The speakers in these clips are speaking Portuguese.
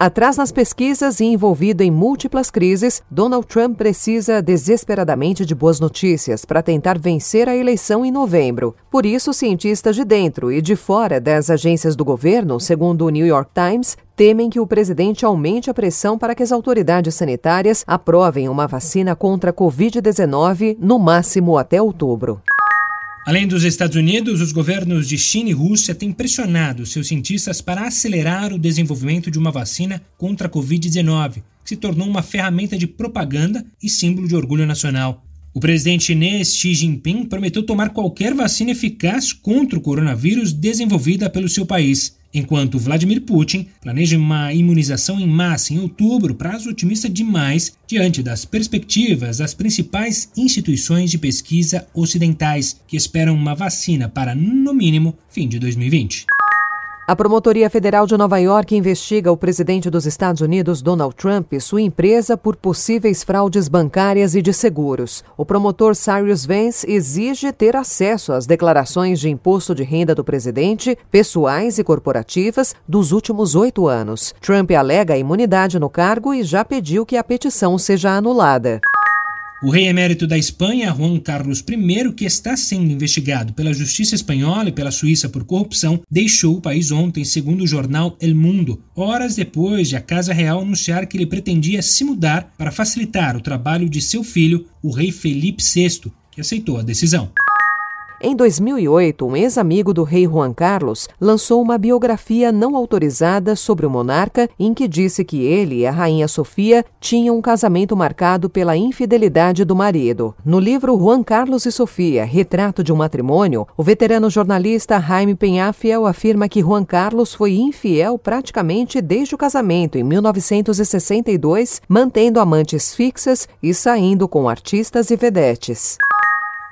Atrás nas pesquisas e envolvido em múltiplas crises, Donald Trump precisa desesperadamente de boas notícias para tentar vencer a eleição em novembro. Por isso, cientistas de dentro e de fora das agências do governo, segundo o New York Times, temem que o presidente aumente a pressão para que as autoridades sanitárias aprovem uma vacina contra a Covid-19 no máximo até outubro. Além dos Estados Unidos, os governos de China e Rússia têm pressionado seus cientistas para acelerar o desenvolvimento de uma vacina contra a Covid-19, que se tornou uma ferramenta de propaganda e símbolo de orgulho nacional. O presidente chinês Xi Jinping prometeu tomar qualquer vacina eficaz contra o coronavírus desenvolvida pelo seu país, enquanto Vladimir Putin planeja uma imunização em massa em outubro, prazo otimista demais diante das perspectivas das principais instituições de pesquisa ocidentais, que esperam uma vacina para, no mínimo, fim de 2020. A Promotoria Federal de Nova York investiga o presidente dos Estados Unidos, Donald Trump, e sua empresa por possíveis fraudes bancárias e de seguros. O promotor Cyrus Vance exige ter acesso às declarações de imposto de renda do presidente, pessoais e corporativas, dos últimos oito anos. Trump alega imunidade no cargo e já pediu que a petição seja anulada. O rei emérito da Espanha, Juan Carlos I, que está sendo investigado pela justiça espanhola e pela Suíça por corrupção, deixou o país ontem, segundo o jornal El Mundo, horas depois de a Casa Real anunciar que ele pretendia se mudar para facilitar o trabalho de seu filho, o rei Felipe VI, que aceitou a decisão. Em 2008, um ex-amigo do rei Juan Carlos lançou uma biografia não autorizada sobre o monarca, em que disse que ele e a rainha Sofia tinham um casamento marcado pela infidelidade do marido. No livro Juan Carlos e Sofia, Retrato de um Matrimônio, o veterano jornalista Jaime Penhafiel afirma que Juan Carlos foi infiel praticamente desde o casamento em 1962, mantendo amantes fixas e saindo com artistas e vedetes.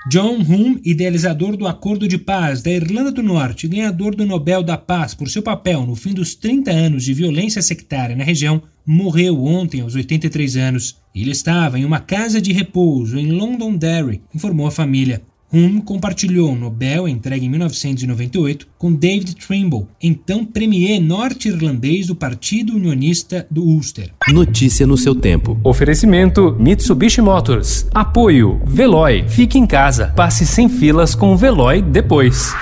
John Hume, idealizador do Acordo de Paz da Irlanda do Norte ganhador do Nobel da Paz por seu papel no fim dos 30 anos de violência sectária na região, morreu ontem aos 83 anos. Ele estava em uma casa de repouso em Londonderry, informou a família. Hume compartilhou o Nobel entregue em 1998 com David Trimble, então premier norte-irlandês do Partido Unionista do Ulster. Notícia no seu tempo. Oferecimento Mitsubishi Motors. Apoio Veloy. Fique em casa. Passe sem filas com o Veloy depois.